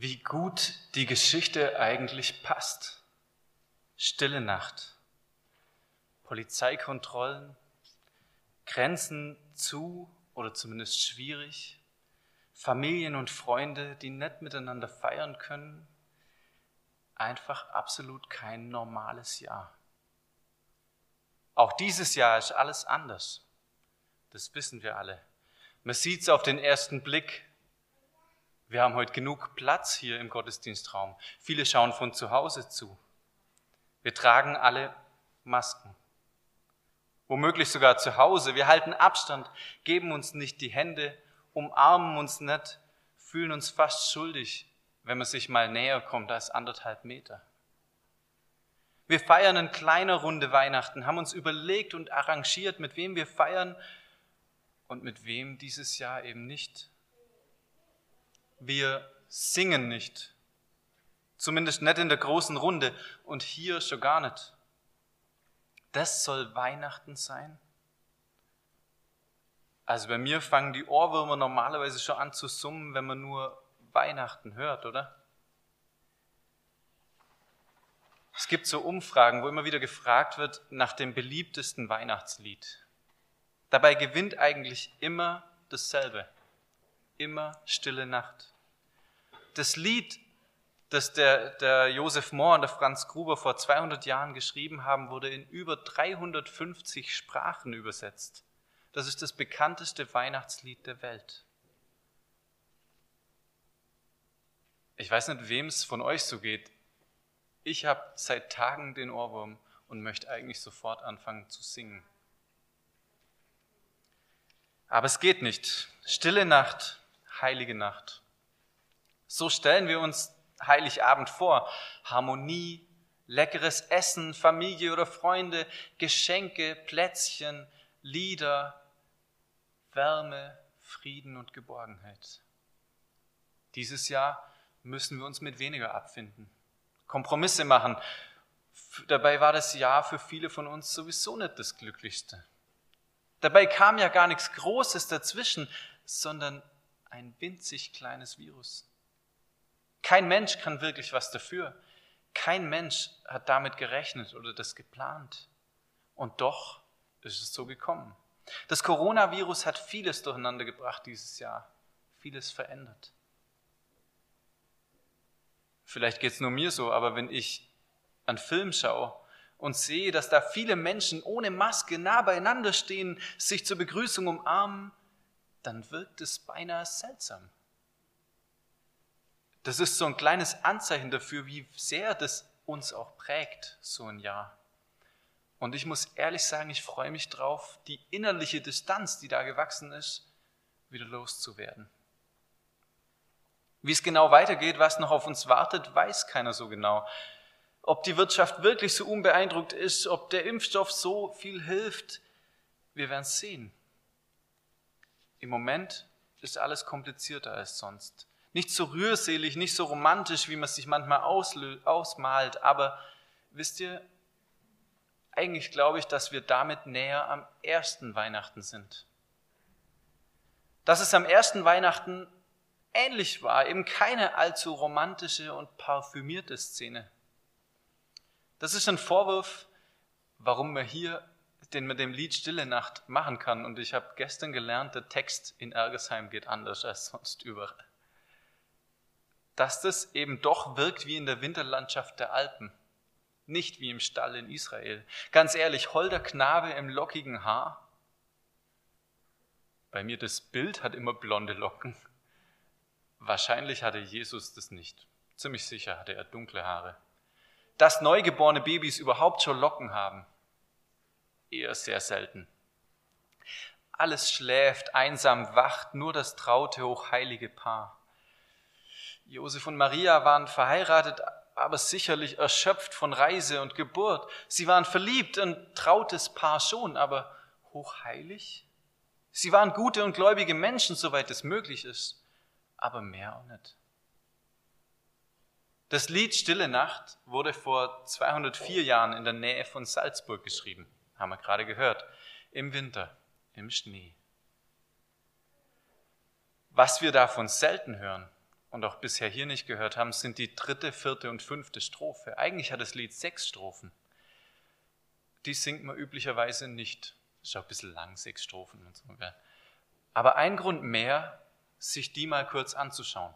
wie gut die Geschichte eigentlich passt. Stille Nacht, Polizeikontrollen, Grenzen zu oder zumindest schwierig, Familien und Freunde, die nicht miteinander feiern können, einfach absolut kein normales Jahr. Auch dieses Jahr ist alles anders. Das wissen wir alle. Man sieht es auf den ersten Blick. Wir haben heute genug Platz hier im Gottesdienstraum. Viele schauen von zu Hause zu. Wir tragen alle Masken. Womöglich sogar zu Hause. Wir halten Abstand, geben uns nicht die Hände, umarmen uns nicht, fühlen uns fast schuldig, wenn man sich mal näher kommt als anderthalb Meter. Wir feiern in kleiner Runde Weihnachten, haben uns überlegt und arrangiert, mit wem wir feiern und mit wem dieses Jahr eben nicht. Wir singen nicht, zumindest nicht in der großen Runde und hier schon gar nicht. Das soll Weihnachten sein? Also bei mir fangen die Ohrwürmer normalerweise schon an zu summen, wenn man nur Weihnachten hört, oder? Es gibt so Umfragen, wo immer wieder gefragt wird nach dem beliebtesten Weihnachtslied. Dabei gewinnt eigentlich immer dasselbe. Immer stille Nacht. Das Lied, das der, der Josef Mohr und der Franz Gruber vor 200 Jahren geschrieben haben, wurde in über 350 Sprachen übersetzt. Das ist das bekannteste Weihnachtslied der Welt. Ich weiß nicht, wem es von euch so geht. Ich habe seit Tagen den Ohrwurm und möchte eigentlich sofort anfangen zu singen. Aber es geht nicht. Stille Nacht, heilige Nacht. So stellen wir uns Heiligabend vor. Harmonie, leckeres Essen, Familie oder Freunde, Geschenke, Plätzchen, Lieder, Wärme, Frieden und Geborgenheit. Dieses Jahr müssen wir uns mit weniger abfinden, Kompromisse machen. Dabei war das Jahr für viele von uns sowieso nicht das Glücklichste. Dabei kam ja gar nichts Großes dazwischen, sondern ein winzig kleines Virus. Kein Mensch kann wirklich was dafür. Kein Mensch hat damit gerechnet oder das geplant. Und doch ist es so gekommen. Das Coronavirus hat vieles durcheinander gebracht dieses Jahr, vieles verändert. Vielleicht geht es nur mir so, aber wenn ich an Film schaue und sehe, dass da viele Menschen ohne Maske nah beieinander stehen, sich zur Begrüßung umarmen, dann wirkt es beinahe seltsam. Das ist so ein kleines Anzeichen dafür, wie sehr das uns auch prägt, so ein Jahr. Und ich muss ehrlich sagen, ich freue mich drauf, die innerliche Distanz, die da gewachsen ist, wieder loszuwerden. Wie es genau weitergeht, was noch auf uns wartet, weiß keiner so genau. Ob die Wirtschaft wirklich so unbeeindruckt ist, ob der Impfstoff so viel hilft, wir werden es sehen. Im Moment ist alles komplizierter als sonst. Nicht so rührselig, nicht so romantisch, wie man es sich manchmal ausmalt, aber wisst ihr, eigentlich glaube ich, dass wir damit näher am ersten Weihnachten sind. Dass es am ersten Weihnachten ähnlich war, eben keine allzu romantische und parfümierte Szene. Das ist ein Vorwurf, warum man hier den mit dem Lied Stille Nacht machen kann. Und ich habe gestern gelernt, der Text in Ergesheim geht anders als sonst überall. Dass das eben doch wirkt wie in der Winterlandschaft der Alpen, nicht wie im Stall in Israel. Ganz ehrlich, holder Knabe im lockigen Haar. Bei mir das Bild hat immer blonde Locken. Wahrscheinlich hatte Jesus das nicht. Ziemlich sicher hatte er dunkle Haare. Dass neugeborene Babys überhaupt schon Locken haben, eher sehr selten. Alles schläft, einsam wacht, nur das traute, hochheilige Paar. Josef und Maria waren verheiratet, aber sicherlich erschöpft von Reise und Geburt. Sie waren verliebt, ein trautes Paar schon, aber hochheilig? Sie waren gute und gläubige Menschen, soweit es möglich ist aber mehr auch nicht. Das Lied Stille Nacht wurde vor 204 Jahren in der Nähe von Salzburg geschrieben, haben wir gerade gehört, im Winter, im Schnee. Was wir davon selten hören, und auch bisher hier nicht gehört haben, sind die dritte, vierte und fünfte Strophe. Eigentlich hat das Lied sechs Strophen. Die singt man üblicherweise nicht. Ist auch ein bisschen lang, sechs Strophen und so. Aber ein Grund mehr, sich die mal kurz anzuschauen.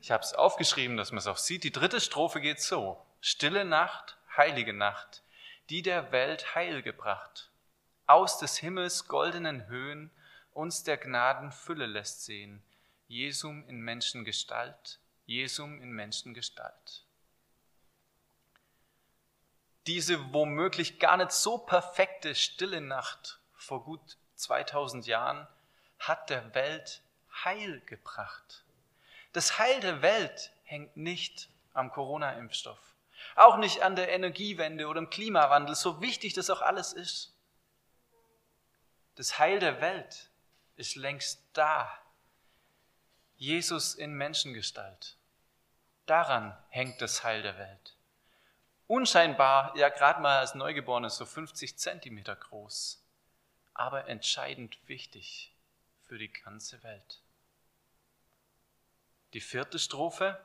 Ich habe es aufgeschrieben, dass man es auch sieht. Die dritte Strophe geht so. Stille Nacht, heilige Nacht, die der Welt Heil gebracht. Aus des Himmels goldenen Höhen uns der Gnaden Fülle lässt sehen. Jesum in Menschengestalt, Jesum in Menschengestalt. Diese womöglich gar nicht so perfekte stille Nacht vor gut 2000 Jahren hat der Welt Heil gebracht. Das Heil der Welt hängt nicht am Corona-Impfstoff, auch nicht an der Energiewende oder dem Klimawandel, so wichtig das auch alles ist. Das Heil der Welt ist längst da. Jesus in Menschengestalt. Daran hängt das Heil der Welt. Unscheinbar, ja gerade mal als Neugeborenes so 50 Zentimeter groß, aber entscheidend wichtig für die ganze Welt. Die vierte Strophe,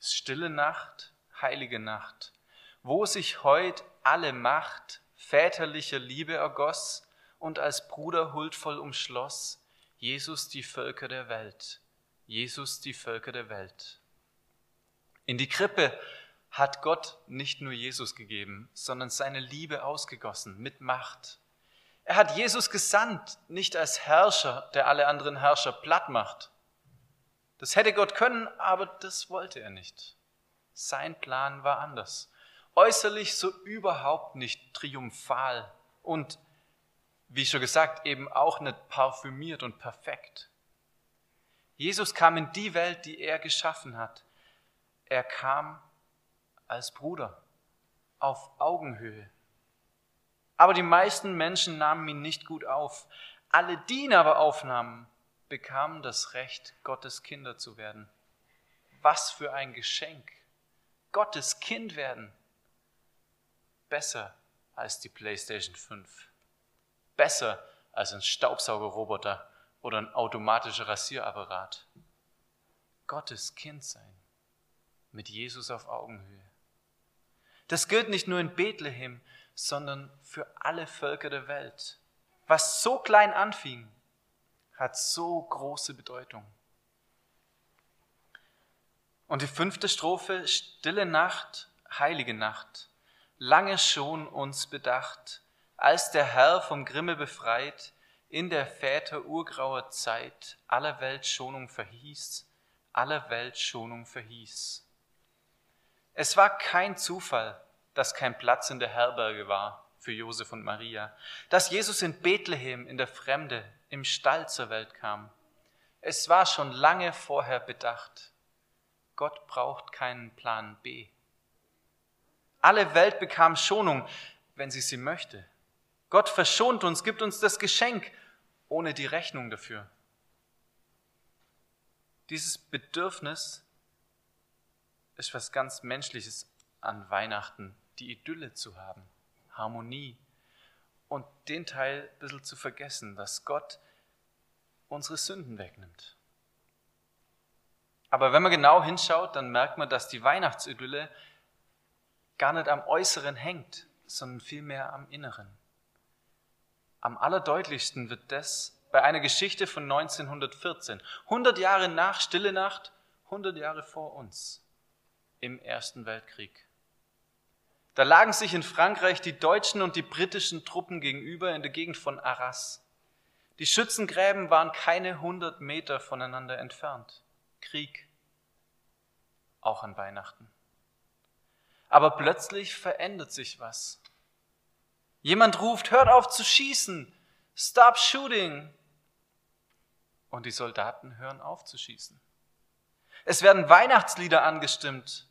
stille Nacht, heilige Nacht, wo sich heut alle Macht väterlicher Liebe ergoss und als Bruder huldvoll umschloss, Jesus die Völker der Welt, Jesus die Völker der Welt. In die Krippe hat Gott nicht nur Jesus gegeben, sondern seine Liebe ausgegossen mit Macht. Er hat Jesus gesandt, nicht als Herrscher, der alle anderen Herrscher platt macht, das hätte Gott können, aber das wollte er nicht. Sein Plan war anders. Äußerlich so überhaupt nicht triumphal und, wie schon gesagt, eben auch nicht parfümiert und perfekt. Jesus kam in die Welt, die er geschaffen hat. Er kam als Bruder auf Augenhöhe. Aber die meisten Menschen nahmen ihn nicht gut auf. Alle, die ihn aber aufnahmen, bekamen das Recht, Gottes Kinder zu werden. Was für ein Geschenk. Gottes Kind werden. Besser als die PlayStation 5. Besser als ein Staubsaugerroboter oder ein automatischer Rasierapparat. Gottes Kind sein. Mit Jesus auf Augenhöhe. Das gilt nicht nur in Bethlehem, sondern für alle Völker der Welt. Was so klein anfing, hat so große Bedeutung. Und die fünfte Strophe, stille Nacht, heilige Nacht, lange schon uns bedacht, als der Herr vom Grimme befreit, in der Väter urgrauer Zeit aller Welt Schonung verhieß, aller Welt Schonung verhieß. Es war kein Zufall, dass kein Platz in der Herberge war für Josef und Maria, dass Jesus in Bethlehem in der Fremde im Stall zur Welt kam. Es war schon lange vorher bedacht. Gott braucht keinen Plan B. Alle Welt bekam Schonung, wenn sie sie möchte. Gott verschont uns, gibt uns das Geschenk ohne die Rechnung dafür. Dieses Bedürfnis ist was ganz Menschliches an Weihnachten, die Idylle zu haben, Harmonie, und den Teil ein bisschen zu vergessen, dass Gott unsere Sünden wegnimmt. Aber wenn man genau hinschaut, dann merkt man, dass die Weihnachtsidylle gar nicht am Äußeren hängt, sondern vielmehr am Inneren. Am allerdeutlichsten wird das bei einer Geschichte von 1914, 100 Jahre nach Stille Nacht, 100 Jahre vor uns, im Ersten Weltkrieg. Da lagen sich in Frankreich die deutschen und die britischen Truppen gegenüber in der Gegend von Arras. Die Schützengräben waren keine hundert Meter voneinander entfernt. Krieg, auch an Weihnachten. Aber plötzlich verändert sich was. Jemand ruft, hört auf zu schießen, stop shooting. Und die Soldaten hören auf zu schießen. Es werden Weihnachtslieder angestimmt,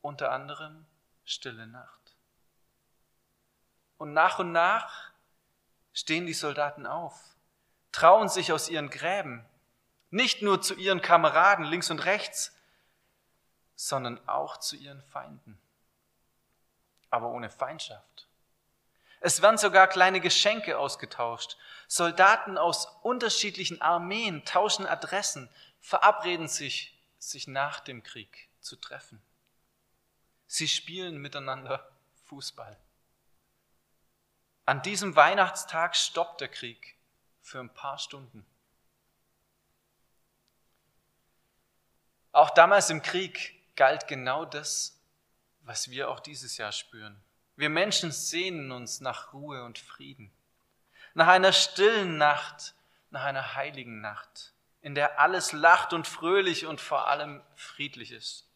unter anderem stille Nacht. Und nach und nach stehen die Soldaten auf, trauen sich aus ihren Gräben, nicht nur zu ihren Kameraden links und rechts, sondern auch zu ihren Feinden, aber ohne Feindschaft. Es werden sogar kleine Geschenke ausgetauscht. Soldaten aus unterschiedlichen Armeen tauschen Adressen, verabreden sich sich nach dem Krieg zu treffen. Sie spielen miteinander Fußball. An diesem Weihnachtstag stoppt der Krieg für ein paar Stunden. Auch damals im Krieg galt genau das, was wir auch dieses Jahr spüren. Wir Menschen sehnen uns nach Ruhe und Frieden, nach einer stillen Nacht, nach einer heiligen Nacht, in der alles lacht und fröhlich und vor allem friedlich ist.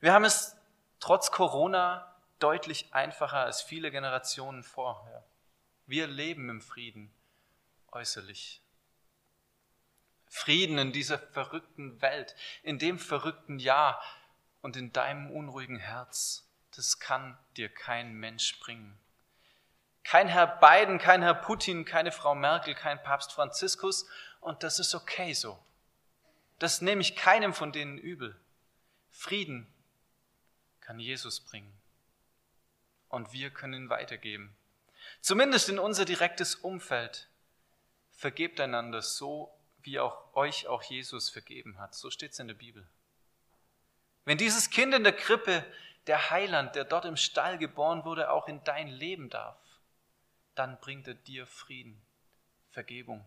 Wir haben es trotz Corona deutlich einfacher als viele Generationen vorher. Wir leben im Frieden äußerlich. Frieden in dieser verrückten Welt, in dem verrückten Jahr und in deinem unruhigen Herz, das kann dir kein Mensch bringen. Kein Herr Biden, kein Herr Putin, keine Frau Merkel, kein Papst Franziskus und das ist okay so. Das nehme ich keinem von denen übel. Frieden kann Jesus bringen und wir können ihn weitergeben. Zumindest in unser direktes Umfeld. Vergebt einander so, wie auch euch auch Jesus vergeben hat. So steht es in der Bibel. Wenn dieses Kind in der Krippe, der Heiland, der dort im Stall geboren wurde, auch in dein Leben darf, dann bringt er dir Frieden, Vergebung.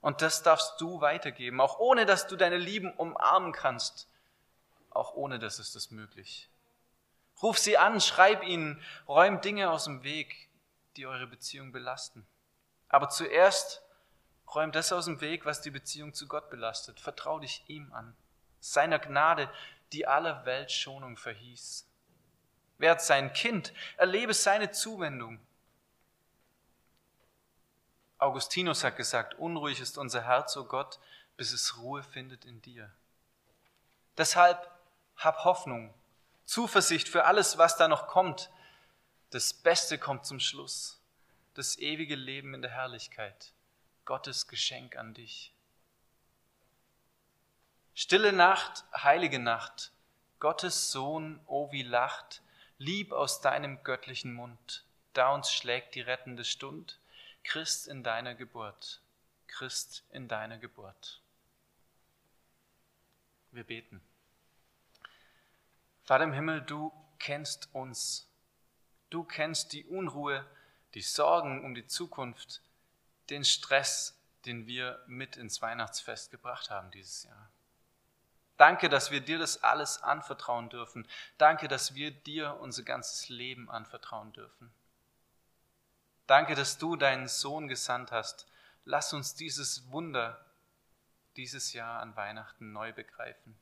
Und das darfst du weitergeben, auch ohne dass du deine Lieben umarmen kannst. Auch ohne das ist es möglich. Ruf sie an, schreib ihnen, räum Dinge aus dem Weg, die eure Beziehung belasten. Aber zuerst räum das aus dem Weg, was die Beziehung zu Gott belastet. Vertrau dich ihm an, seiner Gnade, die aller Welt Schonung verhieß. Werd sein Kind, erlebe seine Zuwendung. Augustinus hat gesagt, unruhig ist unser Herz, o oh Gott, bis es Ruhe findet in dir. Deshalb hab Hoffnung, Zuversicht für alles, was da noch kommt. Das Beste kommt zum Schluss. Das ewige Leben in der Herrlichkeit. Gottes Geschenk an dich. Stille Nacht, heilige Nacht. Gottes Sohn, o oh wie lacht, lieb aus deinem göttlichen Mund. Da uns schlägt die rettende Stund. Christ in deiner Geburt. Christ in deiner Geburt. Wir beten. Vater im Himmel, du kennst uns. Du kennst die Unruhe, die Sorgen um die Zukunft, den Stress, den wir mit ins Weihnachtsfest gebracht haben dieses Jahr. Danke, dass wir dir das alles anvertrauen dürfen. Danke, dass wir dir unser ganzes Leben anvertrauen dürfen. Danke, dass du deinen Sohn gesandt hast. Lass uns dieses Wunder dieses Jahr an Weihnachten neu begreifen.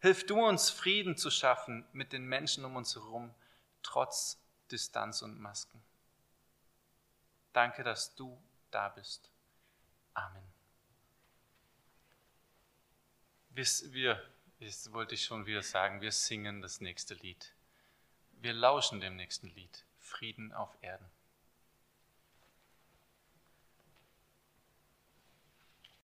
Hilf du uns, Frieden zu schaffen mit den Menschen um uns herum, trotz Distanz und Masken. Danke, dass du da bist. Amen. Wir, jetzt wollte ich schon wieder sagen, wir singen das nächste Lied. Wir lauschen dem nächsten Lied. Frieden auf Erden.